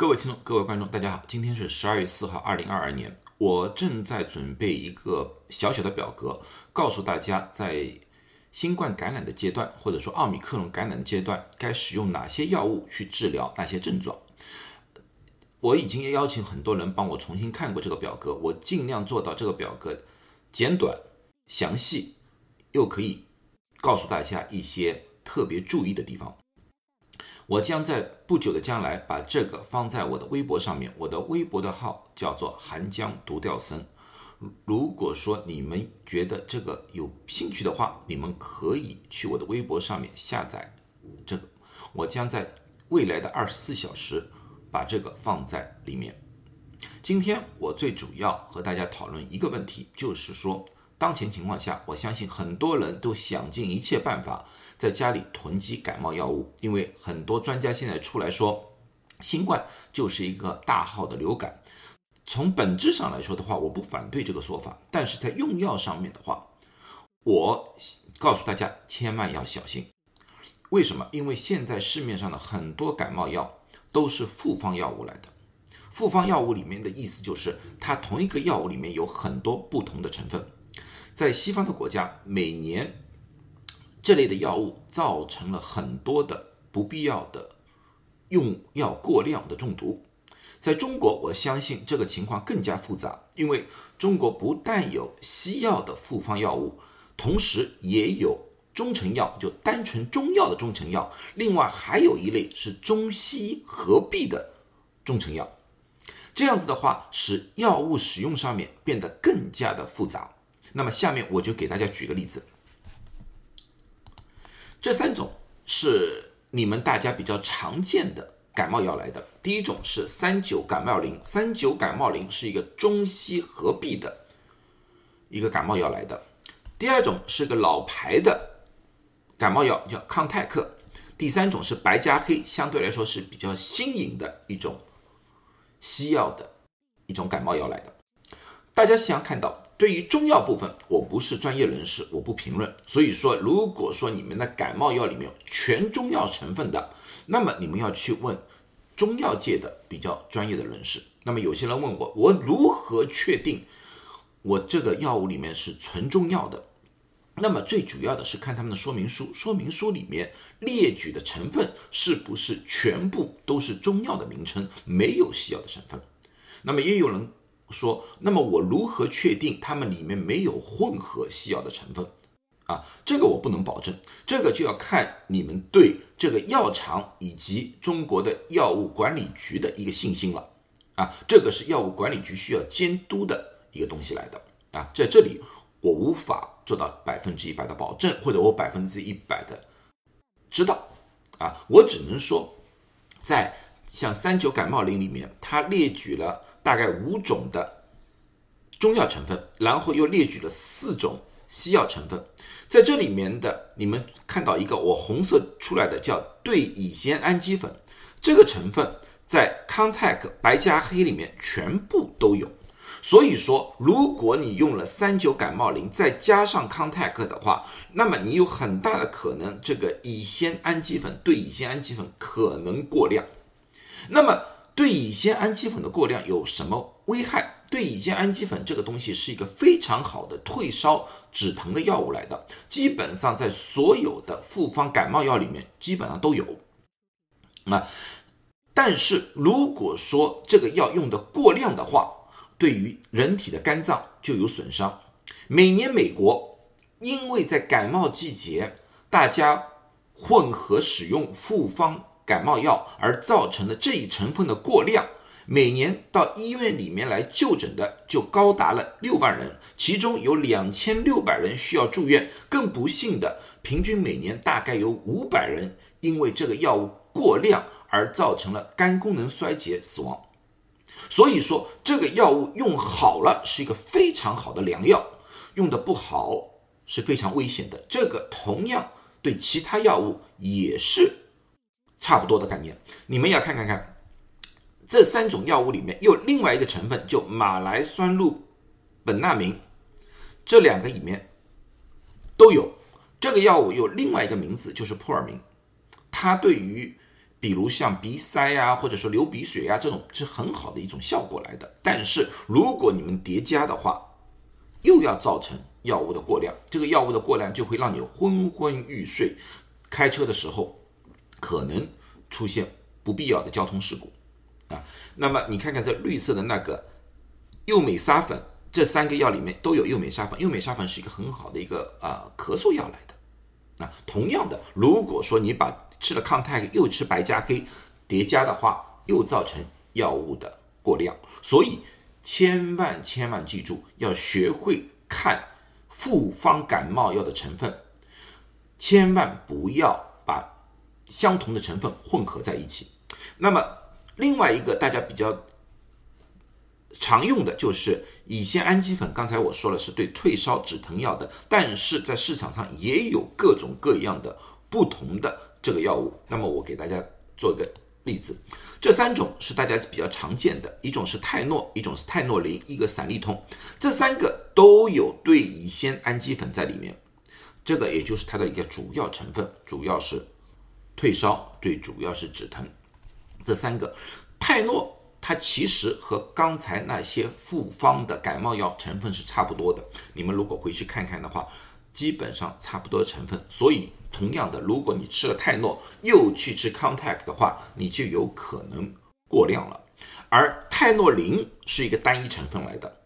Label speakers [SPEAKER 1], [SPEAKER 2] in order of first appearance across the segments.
[SPEAKER 1] 各位听众、各位观众，大家好，今天是十二月四号，二零二二年。我正在准备一个小小的表格，告诉大家在新冠感染的阶段，或者说奥密克戎感染的阶段，该使用哪些药物去治疗那些症状。我已经邀请很多人帮我重新看过这个表格，我尽量做到这个表格简短、详细，又可以告诉大家一些特别注意的地方。我将在不久的将来把这个放在我的微博上面，我的微博的号叫做寒江独钓僧。如果说你们觉得这个有兴趣的话，你们可以去我的微博上面下载这个。我将在未来的二十四小时把这个放在里面。今天我最主要和大家讨论一个问题，就是说。当前情况下，我相信很多人都想尽一切办法在家里囤积感冒药物，因为很多专家现在出来说，新冠就是一个大号的流感。从本质上来说的话，我不反对这个说法，但是在用药上面的话，我告诉大家千万要小心。为什么？因为现在市面上的很多感冒药都是复方药物来的。复方药物里面的意思就是，它同一个药物里面有很多不同的成分。在西方的国家，每年这类的药物造成了很多的不必要的用药过量的中毒。在中国，我相信这个情况更加复杂，因为中国不但有西药的复方药物，同时也有中成药，就单纯中药的中成药。另外还有一类是中西合璧的中成药。这样子的话，使药物使用上面变得更加的复杂。那么下面我就给大家举个例子，这三种是你们大家比较常见的感冒药来的。第一种是三九感冒灵，三九感冒灵是一个中西合璧的一个感冒药来的。第二种是个老牌的感冒药，叫康泰克。第三种是白加黑，相对来说是比较新颖的一种西药的一种感冒药来的。大家想看到。对于中药部分，我不是专业人士，我不评论。所以说，如果说你们的感冒药里面有全中药成分的，那么你们要去问中药界的比较专业的人士。那么有些人问我，我如何确定我这个药物里面是纯中药的？那么最主要的是看他们的说明书，说明书里面列举的成分是不是全部都是中药的名称，没有西药的成分？那么也有人。说，那么我如何确定它们里面没有混合西药的成分？啊，这个我不能保证，这个就要看你们对这个药厂以及中国的药物管理局的一个信心了。啊，这个是药物管理局需要监督的一个东西来的。啊，在这里我无法做到百分之一百的保证，或者我百分之一百的知道。啊，我只能说，在像三九感冒灵里面，它列举了。大概五种的中药成分，然后又列举了四种西药成分，在这里面的你们看到一个我红色出来的叫对乙酰氨基酚，这个成分在康泰克白加黑里面全部都有。所以说，如果你用了三九感冒灵再加上康泰克的话，那么你有很大的可能这个乙酰氨基酚对乙酰氨基酚可能过量。那么对乙酰氨基酚的过量有什么危害？对乙酰氨基酚这个东西是一个非常好的退烧止疼的药物来的，基本上在所有的复方感冒药里面基本上都有。啊，但是如果说这个药用的过量的话，对于人体的肝脏就有损伤。每年美国因为在感冒季节大家混合使用复方。感冒药而造成的这一成分的过量，每年到医院里面来就诊的就高达了六万人，其中有两千六百人需要住院。更不幸的，平均每年大概有五百人因为这个药物过量而造成了肝功能衰竭死亡。所以说，这个药物用好了是一个非常好的良药，用的不好是非常危险的。这个同样对其他药物也是。差不多的概念，你们要看看看，这三种药物里面又另外一个成分，就马来酸氯苯那明，这两个里面都有。这个药物有另外一个名字，就是扑尔明，它对于比如像鼻塞呀，或者说流鼻血呀，这种是很好的一种效果来的。但是如果你们叠加的话，又要造成药物的过量，这个药物的过量就会让你昏昏欲睡，开车的时候可能出现不必要的交通事故啊。那么你看看这绿色的那个右美沙粉，这三个药里面都有右美沙粉，右美沙粉是一个很好的一个啊咳嗽药来的。那同样的，如果说你把吃了抗泰又吃白加黑叠加的话，又造成药物的过量，所以千万千万记住，要学会看复方感冒药的成分，千万不要把相同的成分混合在一起。那么另外一个大家比较常用的就是乙酰氨基酚，刚才我说了是对退烧止疼药的，但是在市场上也有各种各样的不同的。这个药物，那么我给大家做一个例子，这三种是大家比较常见的，一种是泰诺，一种是泰诺林，一个散利痛，这三个都有对乙酰氨基酚在里面，这个也就是它的一个主要成分，主要是退烧，最主要是止疼。这三个泰诺，它其实和刚才那些复方的感冒药成分是差不多的，你们如果回去看看的话，基本上差不多的成分，所以。同样的，如果你吃了泰诺又去吃康泰克的话，你就有可能过量了。而泰诺林是一个单一成分来的，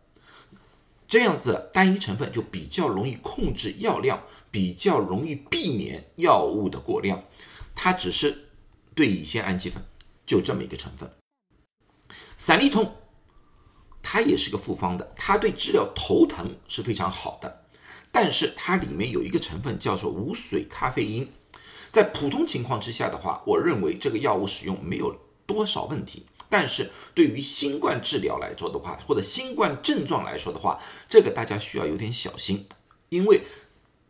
[SPEAKER 1] 这样子单一成分就比较容易控制药量，比较容易避免药物的过量。它只是对乙酰氨基酚，就这么一个成分。散利痛，它也是个复方的，它对治疗头疼是非常好的。但是它里面有一个成分叫做无水咖啡因，在普通情况之下的话，我认为这个药物使用没有多少问题。但是对于新冠治疗来说的话，或者新冠症状来说的话，这个大家需要有点小心，因为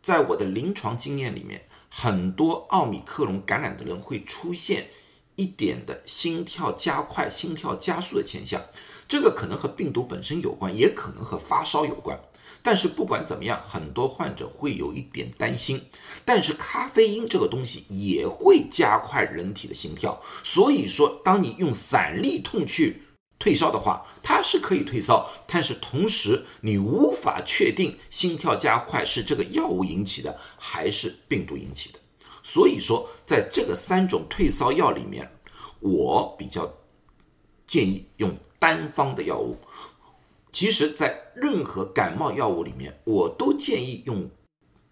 [SPEAKER 1] 在我的临床经验里面，很多奥密克戎感染的人会出现一点的心跳加快、心跳加速的现象，这个可能和病毒本身有关，也可能和发烧有关。但是不管怎么样，很多患者会有一点担心。但是咖啡因这个东西也会加快人体的心跳，所以说，当你用散利痛去退烧的话，它是可以退烧，但是同时你无法确定心跳加快是这个药物引起的还是病毒引起的。所以说，在这个三种退烧药里面，我比较建议用单方的药物。其实，在任何感冒药物里面，我都建议用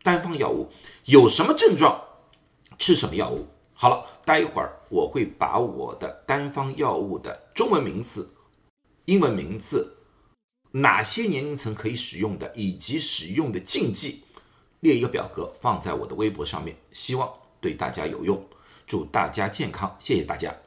[SPEAKER 1] 单方药物。有什么症状，吃什么药物。好了，待会儿我会把我的单方药物的中文名字、英文名字，哪些年龄层可以使用的，以及使用的禁忌，列一个表格放在我的微博上面，希望对大家有用。祝大家健康，谢谢大家。